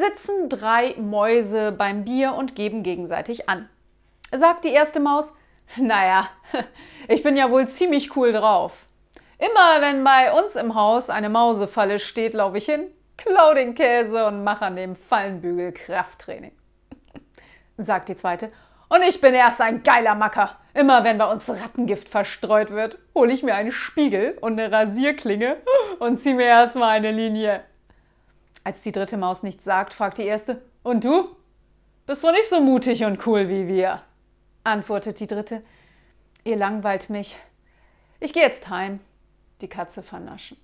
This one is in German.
sitzen drei Mäuse beim Bier und geben gegenseitig an. Sagt die erste Maus, naja, ich bin ja wohl ziemlich cool drauf. Immer wenn bei uns im Haus eine Mausefalle steht, laufe ich hin, klau den Käse und mache an dem Fallenbügel Krafttraining. Sagt die zweite, und ich bin erst ein geiler Macker. Immer wenn bei uns Rattengift verstreut wird, hole ich mir einen Spiegel und eine Rasierklinge und ziehe mir erstmal eine Linie. Als die dritte Maus nichts sagt, fragt die erste: Und du? Bist wohl nicht so mutig und cool wie wir? antwortet die dritte. Ihr langweilt mich. Ich gehe jetzt heim. Die Katze vernaschen.